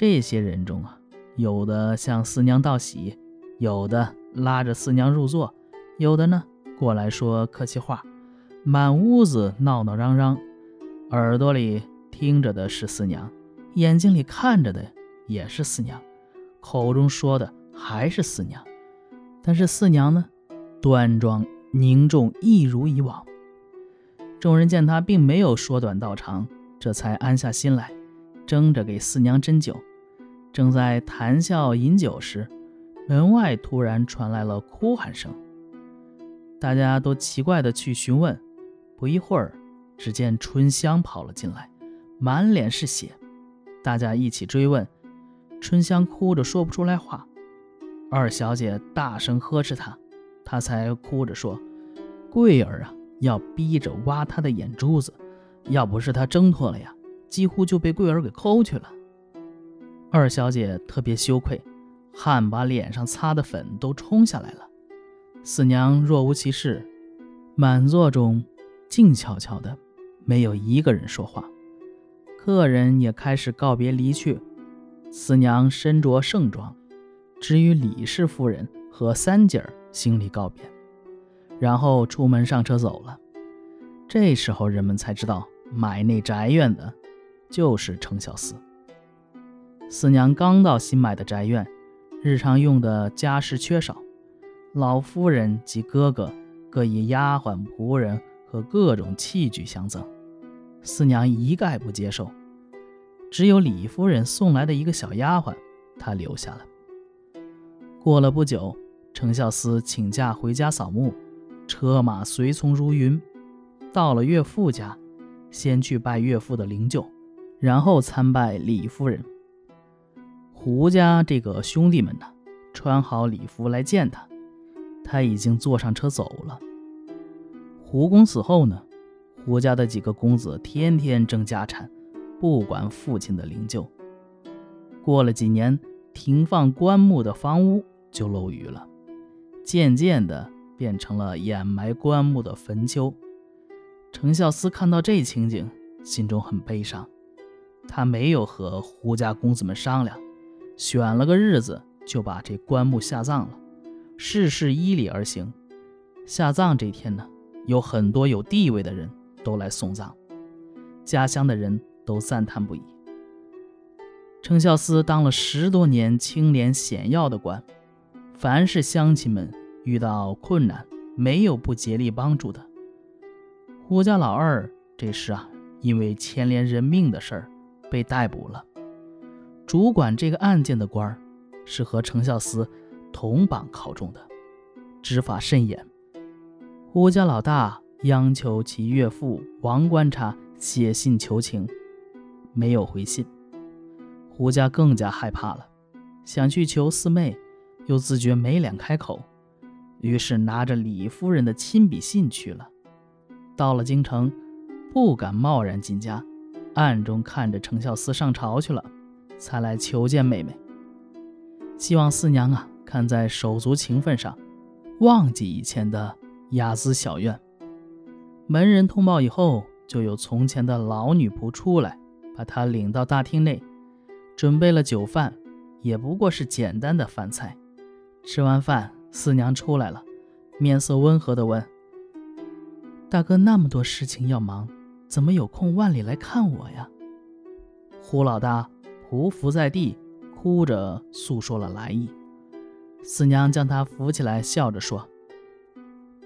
这些人中啊，有的向四娘道喜，有的拉着四娘入座，有的呢过来说客气话，满屋子闹闹嚷嚷，耳朵里听着的是四娘，眼睛里看着的也是四娘，口中说的还是四娘。但是四娘呢，端庄凝重，一如以往。众人见他并没有说短道长，这才安下心来，争着给四娘斟酒。正在谈笑饮酒时，门外突然传来了哭喊声。大家都奇怪地去询问。不一会儿，只见春香跑了进来，满脸是血。大家一起追问，春香哭着说不出来话。二小姐大声呵斥她，她才哭着说：“桂儿啊，要逼着挖她的眼珠子，要不是她挣脱了呀，几乎就被桂儿给抠去了。”二小姐特别羞愧，汗把脸上擦的粉都冲下来了。四娘若无其事，满座中静悄悄的，没有一个人说话。客人也开始告别离去。四娘身着盛装，只与李氏夫人和三姐儿行礼告别，然后出门上车走了。这时候人们才知道，买那宅院的，就是程小四。四娘刚到新买的宅院，日常用的家事缺少，老夫人及哥哥各以丫鬟、仆人和各种器具相赠，四娘一概不接受。只有李夫人送来的一个小丫鬟，她留下了。过了不久，程孝思请假回家扫墓，车马随从如云。到了岳父家，先去拜岳父的灵柩，然后参拜李夫人。胡家这个兄弟们呢，穿好礼服来见他，他已经坐上车走了。胡公死后呢，胡家的几个公子天天争家产，不管父亲的灵柩。过了几年，停放棺木的房屋就漏雨了，渐渐的变成了掩埋棺木的坟丘。程孝思看到这情景，心中很悲伤，他没有和胡家公子们商量。选了个日子，就把这棺木下葬了，事事依礼而行。下葬这天呢，有很多有地位的人都来送葬，家乡的人都赞叹不已。程孝思当了十多年清廉显要的官，凡是乡亲们遇到困难，没有不竭力帮助的。胡家老二这时啊，因为牵连人命的事儿，被逮捕了。主管这个案件的官儿是和程孝思同榜考中的，执法甚严。胡家老大央求其岳父王观察写信求情，没有回信。胡家更加害怕了，想去求四妹，又自觉没脸开口，于是拿着李夫人的亲笔信去了。到了京城，不敢贸然进家，暗中看着程孝思上朝去了。才来求见妹妹，希望四娘啊，看在手足情分上，忘记以前的雅姿小院。门人通报以后，就有从前的老女仆出来，把她领到大厅内，准备了酒饭，也不过是简单的饭菜。吃完饭，四娘出来了，面色温和地问：“大哥那么多事情要忙，怎么有空万里来看我呀？”胡老大。匍匐在地，哭着诉说了来意。四娘将他扶起来，笑着说：“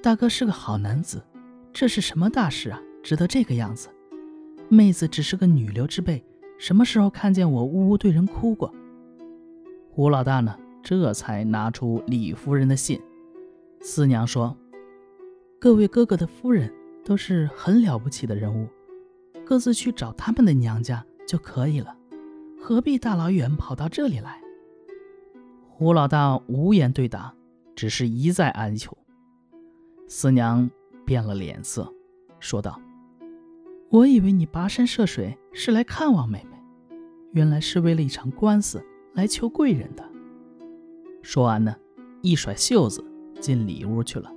大哥是个好男子，这是什么大事啊？值得这个样子？妹子只是个女流之辈，什么时候看见我呜呜对人哭过？”胡老大呢，这才拿出李夫人的信。四娘说：“各位哥哥的夫人都是很了不起的人物，各自去找他们的娘家就可以了。”何必大老远跑到这里来？胡老大无言对答，只是一再哀求。四娘变了脸色，说道：“我以为你跋山涉水是来看望妹妹，原来是为了一场官司来求贵人的。”说完呢，一甩袖子进里屋去了。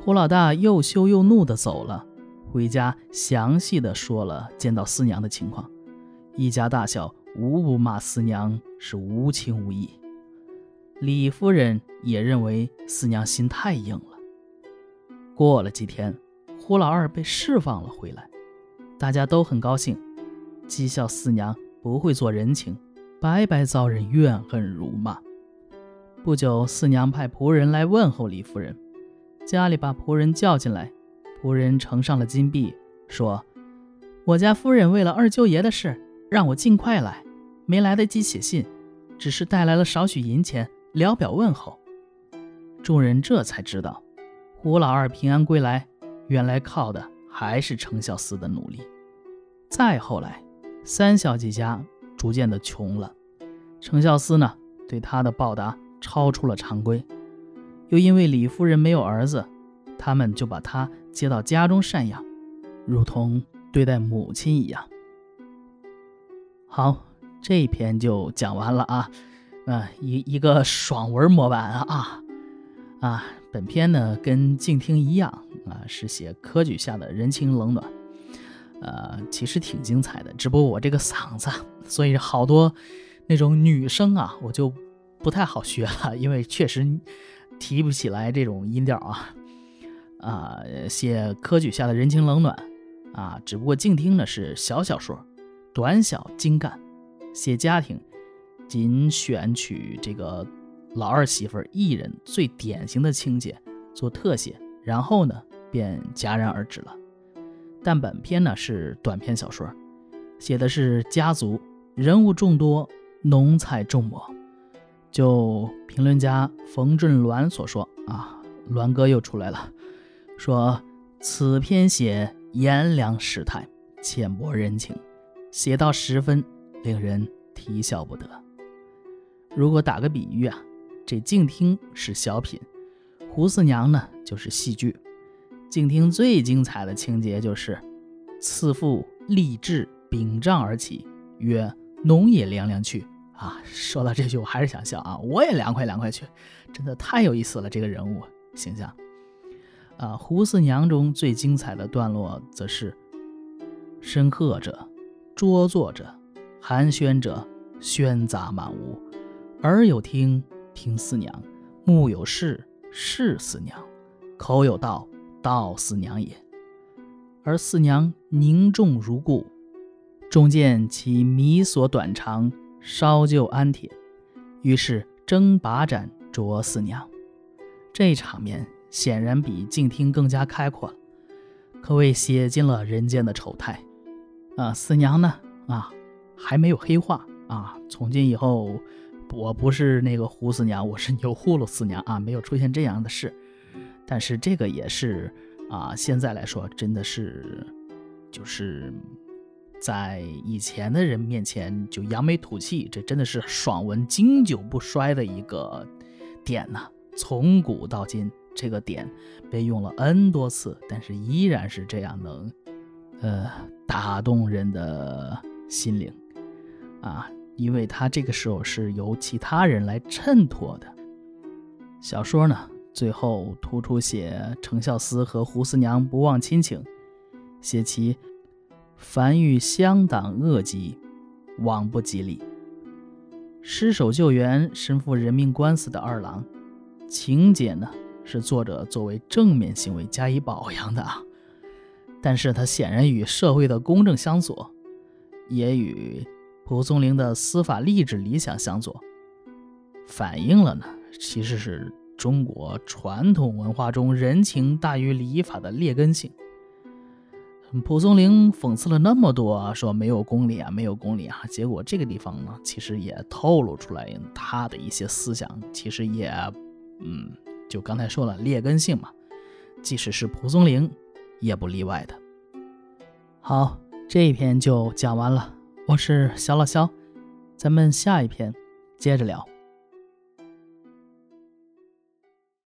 胡老大又羞又怒地走了，回家详细的说了见到四娘的情况，一家大小。无不骂四娘是无情无义。李夫人也认为四娘心太硬了。过了几天，胡老二被释放了回来，大家都很高兴，讥笑四娘不会做人情，白白遭人怨恨辱骂。不久，四娘派仆人来问候李夫人，家里把仆人叫进来，仆人呈上了金币，说：“我家夫人为了二舅爷的事，让我尽快来，没来得及写信，只是带来了少许银钱。”聊表问候，众人这才知道，胡老二平安归来，原来靠的还是程孝思的努力。再后来，三小姐家逐渐的穷了，程孝思呢，对他的报答超出了常规。又因为李夫人没有儿子，他们就把他接到家中赡养，如同对待母亲一样。好，这一篇就讲完了啊。啊，一一个爽文模板啊啊！本篇呢跟静听一样啊，是写科举下的人情冷暖，呃，其实挺精彩的。只不过我这个嗓子，所以好多那种女生啊，我就不太好学了，因为确实提不起来这种音调啊啊！写科举下的人情冷暖啊，只不过静听呢是小小说，短小精干，写家庭。仅选取这个老二媳妇一人最典型的情节做特写，然后呢便戛然而止了。但本片呢是短篇小说，写的是家族人物众多，浓彩重墨。就评论家冯振鸾所说啊，鸾哥又出来了，说此篇写炎凉世态，浅薄人情，写到十分令人啼笑不得。如果打个比喻啊，这静听是小品，胡四娘呢就是戏剧。静听最精彩的情节就是，次父立志秉杖而起，曰：“农也凉凉去。”啊，说到这句我还是想笑啊，我也凉快凉快去，真的太有意思了，这个人物形象。啊，胡四娘中最精彩的段落则是：深喝者，拙作者，寒暄者，喧杂满屋。耳有听，听四娘；目有视，视四娘；口有道，道四娘也。而四娘凝重如故，终见其迷所短长，烧就安帖，于是争把盏啄四娘。这场面显然比静听更加开阔了，可谓写尽了人间的丑态。啊，四娘呢？啊，还没有黑化啊！从今以后。我不是那个胡四娘，我是牛祜禄四娘啊，没有出现这样的事。但是这个也是啊，现在来说真的是，就是在以前的人面前就扬眉吐气，这真的是爽文经久不衰的一个点呐。从古到今，这个点被用了 n 多次，但是依然是这样能呃打动人的心灵啊。因为他这个时候是由其他人来衬托的。小说呢，最后突出写程孝思和胡四娘不忘亲情，写其凡遇乡党恶疾，往不吉利。失手救援身负人命官司的二郎，情节呢是作者作为正面行为加以表扬的啊。但是他显然与社会的公正相左，也与。蒲松龄的司法励志理想相左，反映了呢，其实是中国传统文化中人情大于礼法的劣根性。蒲松龄讽刺了那么多，说没有公理啊，没有公理啊，结果这个地方呢，其实也透露出来他的一些思想，其实也，嗯，就刚才说了劣根性嘛，即使是蒲松龄，也不例外的。好，这一篇就讲完了。我是小老肖，咱们下一篇接着聊。